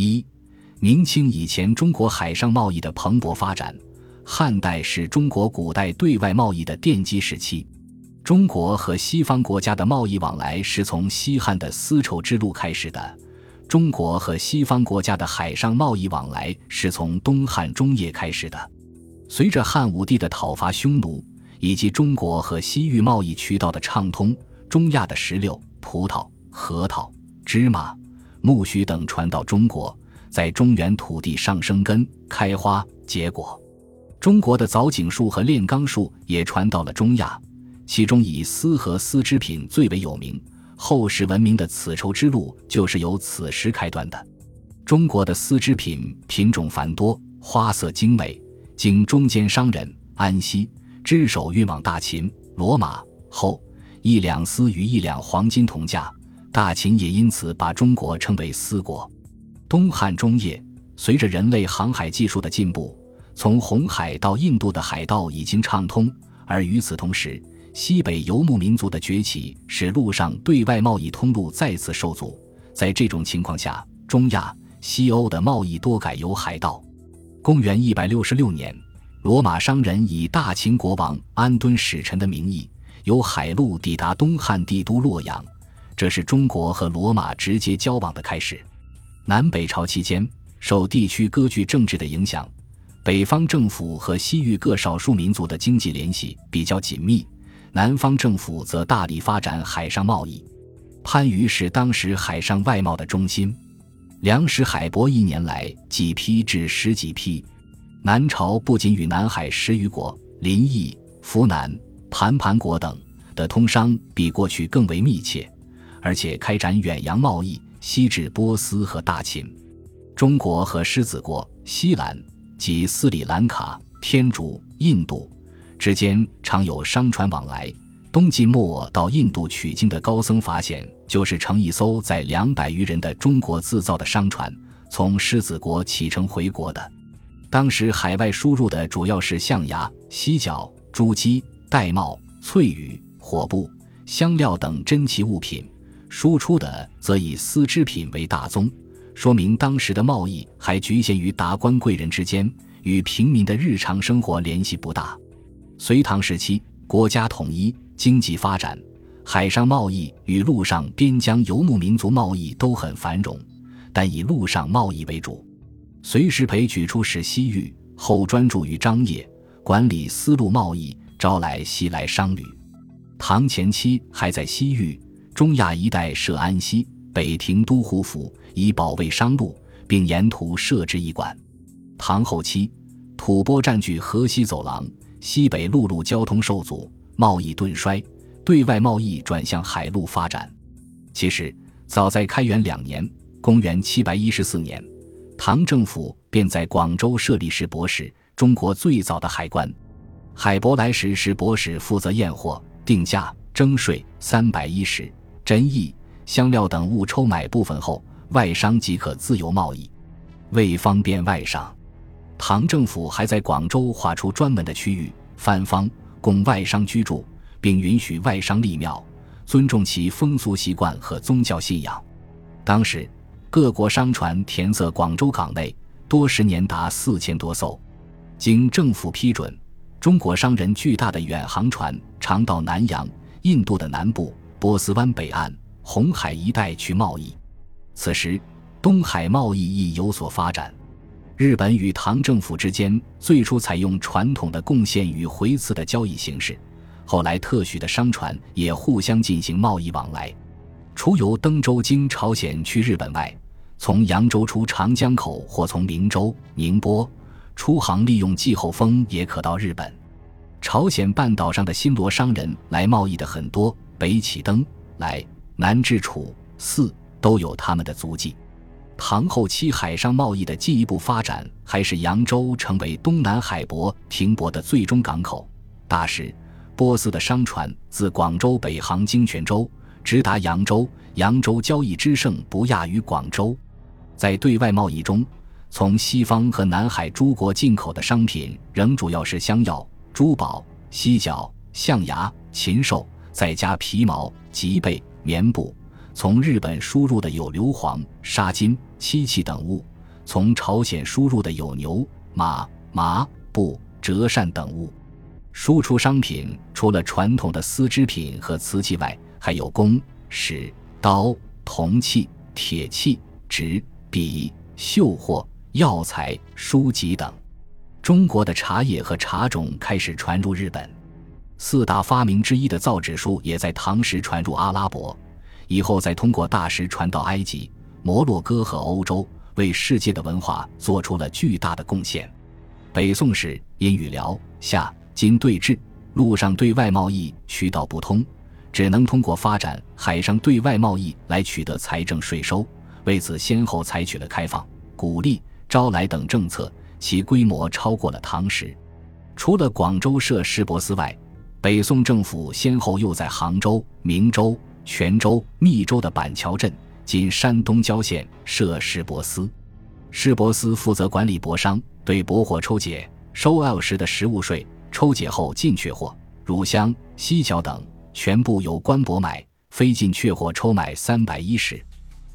一、明清以前中国海上贸易的蓬勃发展。汉代是中国古代对外贸易的奠基时期。中国和西方国家的贸易往来是从西汉的丝绸之路开始的。中国和西方国家的海上贸易往来是从东汉中叶开始的。随着汉武帝的讨伐匈奴，以及中国和西域贸易渠道的畅通，中亚的石榴、葡萄、核桃、芝麻、苜蓿等传到中国，在中原土地上生根、开花、结果。中国的藻井树和炼钢树也传到了中亚，其中以丝和丝织品最为有名。后世闻名的丝绸之路就是由此时开端的。中国的丝织品品种繁多，花色精美，经中间商人安西织手运往大秦、罗马后，一两丝与一两黄金同价，大秦也因此把中国称为丝国。东汉中叶，随着人类航海技术的进步。从红海到印度的海道已经畅通，而与此同时，西北游牧民族的崛起使陆上对外贸易通路再次受阻。在这种情况下，中亚、西欧的贸易多改由海道。公元一百六十六年，罗马商人以大秦国王安敦使臣的名义，由海路抵达东汉帝都洛阳，这是中国和罗马直接交往的开始。南北朝期间，受地区割据政治的影响。北方政府和西域各少数民族的经济联系比较紧密，南方政府则大力发展海上贸易。番禺是当时海上外贸的中心，粮食海舶一年来几批至十几批。南朝不仅与南海十余国临邑、扶南、盘盘国等的通商比过去更为密切，而且开展远洋贸易，西至波斯和大秦。中国和狮子国、西兰。及斯里兰卡、天竺、印度之间常有商船往来。东晋末到印度取经的高僧法显，就是乘一艘载两百余人的中国自造的商船，从狮子国启程回国的。当时海外输入的主要是象牙、犀角、珠玑、玳瑁、翠羽、火布、香料等珍奇物品，输出的则以丝织品为大宗。说明当时的贸易还局限于达官贵人之间，与平民的日常生活联系不大。隋唐时期，国家统一，经济发展，海上贸易与陆上边疆游牧民族贸易都很繁荣，但以陆上贸易为主。隋时培举出使西域，后专注于张掖，管理丝路贸易，招来西来商旅。唐前期还在西域、中亚一带设安西。北庭都护府，以保卫商路，并沿途设置驿馆。唐后期，吐蕃占据河西走廊，西北陆路交通受阻，贸易顿衰，对外贸易转向海路发展。其实，早在开元两年（公元714年），唐政府便在广州设立石博士，中国最早的海关。海舶来时，石博士负责验货、定价、征税三百一十，真役。香料等物抽买部分后，外商即可自由贸易。为方便外商，唐政府还在广州划出专门的区域番方，供外商居住，并允许外商立庙，尊重其风俗习惯和宗教信仰。当时，各国商船填塞广州港内，多十年达四千多艘。经政府批准，中国商人巨大的远航船常到南洋、印度的南部、波斯湾北岸。红海一带去贸易，此时东海贸易亦有所发展。日本与唐政府之间最初采用传统的贡献与回赐的交易形式，后来特许的商船也互相进行贸易往来。除由登州经朝鲜去日本外，从扬州出长江口或从明州、宁波出航，利用季候风也可到日本。朝鲜半岛上的新罗商人来贸易的很多，北起登来。南至楚、四都有他们的足迹。唐后期海上贸易的进一步发展，还是扬州成为东南海舶停泊的最终港口。大时，波斯的商船自广州北航经泉州，直达扬州。扬州交易之盛不亚于广州。在对外贸易中，从西方和南海诸国进口的商品仍主要是香药、珠宝、犀角、象牙、禽兽，再加皮毛、脊背。棉布从日本输入的有硫磺、沙金、漆器等物；从朝鲜输入的有牛、马、麻、布、折扇等物。输出商品除了传统的丝织品和瓷器外，还有弓、矢、刀、铜器、铁器、纸、笔、绣货、药材、书籍等。中国的茶叶和茶种开始传入日本。四大发明之一的造纸术也在唐时传入阿拉伯。以后再通过大石传到埃及、摩洛哥和欧洲，为世界的文化做出了巨大的贡献。北宋时，因与辽、夏、金对峙，陆上对外贸易渠道不通，只能通过发展海上对外贸易来取得财政税收。为此，先后采取了开放、鼓励、招来等政策，其规模超过了唐时。除了广州设市舶司外，北宋政府先后又在杭州、明州。泉州、密州的板桥镇（今山东郊县）设市舶司，市舶司负责管理舶商，对舶货抽解，收二时的实物税。抽解后进却货，乳香、犀角等全部由官舶买，非进却货抽买三百一十。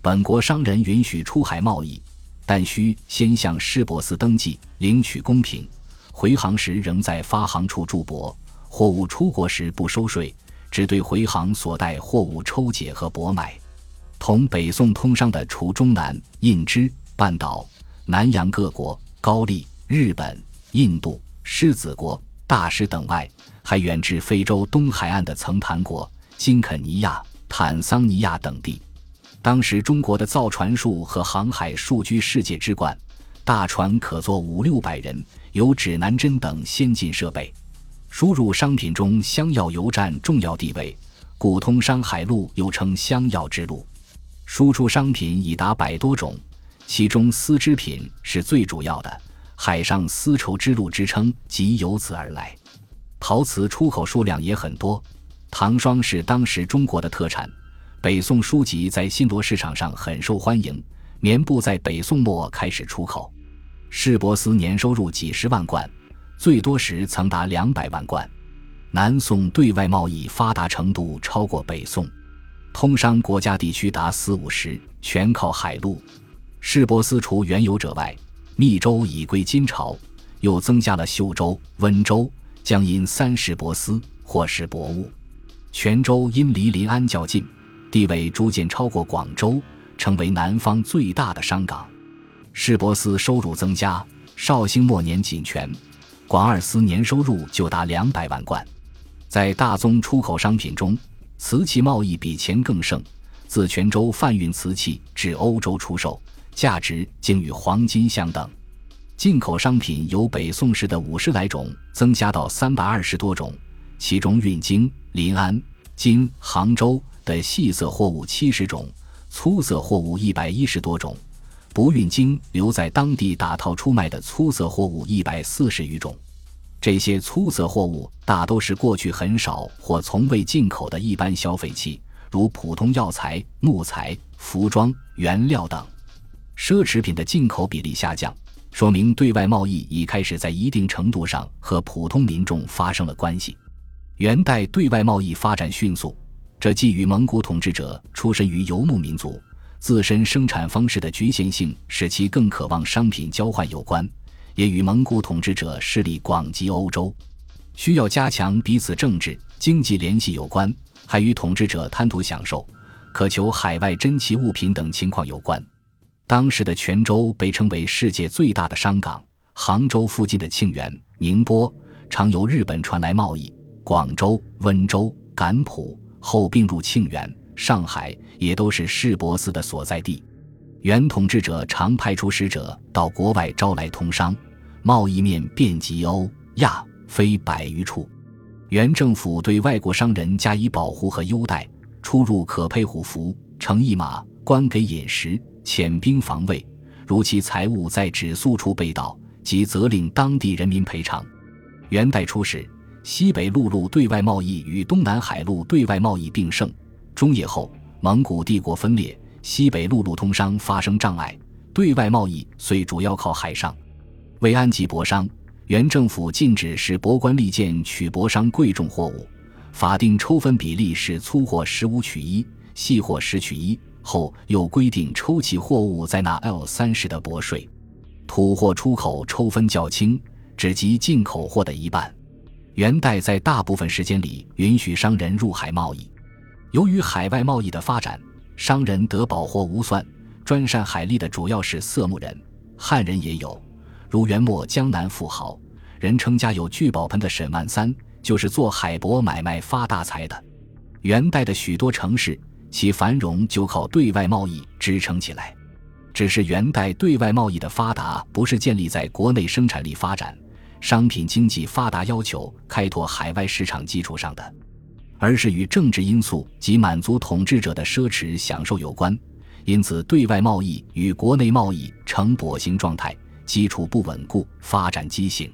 本国商人允许出海贸易，但需先向市舶司登记，领取公平。回航时仍在发航处驻泊，货物出国时不收税。只对回航所带货物抽检和舶买，同北宋通商的除中南、印支、半岛、南洋各国、高丽、日本、印度、狮子国、大食等外，还远至非洲东海岸的曾坛国、金肯尼亚、坦桑尼亚等地。当时中国的造船术和航海术居世界之冠，大船可坐五六百人，有指南针等先进设备。输入商品中，香药油占重要地位，古通商海路又称香药之路。输出商品已达百多种，其中丝织品是最主要的，海上丝绸之路之称即由此而来。陶瓷出口数量也很多，唐霜是当时中国的特产。北宋书籍在新罗市场上很受欢迎，棉布在北宋末开始出口，市舶司年收入几十万贯。最多时曾达两百万贯，南宋对外贸易发达程度超过北宋，通商国家地区达四五十，全靠海路。市舶司除原有者外，密州已归金朝，又增加了秀州、温州、江阴三市舶司，或是舶物。泉州因离临安较近，地位逐渐超过广州，成为南方最大的商港。市舶司收入增加，绍兴末年仅泉。广二司年收入就达两百万贯，在大宗出口商品中，瓷器贸易比前更盛。自泉州贩运瓷器至欧洲出售，价值竟与黄金相等。进口商品由北宋时的五十来种增加到三百二十多种，其中运京、临安、今杭州的细色货物七十种，粗色货物一百一十多种。不运京留在当地打套出卖的粗色货物一百四十余种，这些粗色货物大都是过去很少或从未进口的一般消费器，如普通药材、木材、服装原料等。奢侈品的进口比例下降，说明对外贸易已开始在一定程度上和普通民众发生了关系。元代对外贸易发展迅速，这既与蒙古统治者出身于游牧民族。自身生产方式的局限性使其更渴望商品交换有关，也与蒙古统治者势力广及欧洲，需要加强彼此政治经济联系有关，还与统治者贪图享受、渴求海外珍奇物品等情况有关。当时的泉州被称为世界最大的商港，杭州附近的庆元、宁波常由日本传来贸易，广州、温州、甘浦后并入庆元。上海也都是市舶司的所在地，原统治者常派出使者到国外招来通商，贸易面遍及欧亚非百余处。原政府对外国商人加以保护和优待，出入可配虎符，乘一马，官给饮食，遣兵防卫。如其财物在止宿处被盗，即责令当地人民赔偿。元代初时，西北陆路对外贸易与东南海路对外贸易并盛。中叶后，蒙古帝国分裂，西北陆路通商发生障碍，对外贸易虽主要靠海上。为安吉博商，原政府禁止使博官利剑取博商贵重货物，法定抽分比例是粗货十五取一，细货十取一。后又规定抽起货物再纳 L 三十的薄税，土货出口抽分较轻，只及进口货的一半。元代在大部分时间里允许商人入海贸易。由于海外贸易的发展，商人得宝货无算。专善海利的主要是色目人，汉人也有，如元末江南富豪，人称家有聚宝盆的沈万三，就是做海舶买卖发大财的。元代的许多城市。其繁荣就靠对外贸易支撑起来，只是元代对外贸易的发达不是建立在国内生产力发展、商品经济发达要求开拓海外市场基础上的，而是与政治因素及满足统治者的奢侈享受有关。因此，对外贸易与国内贸易呈跛行状态，基础不稳固，发展畸形。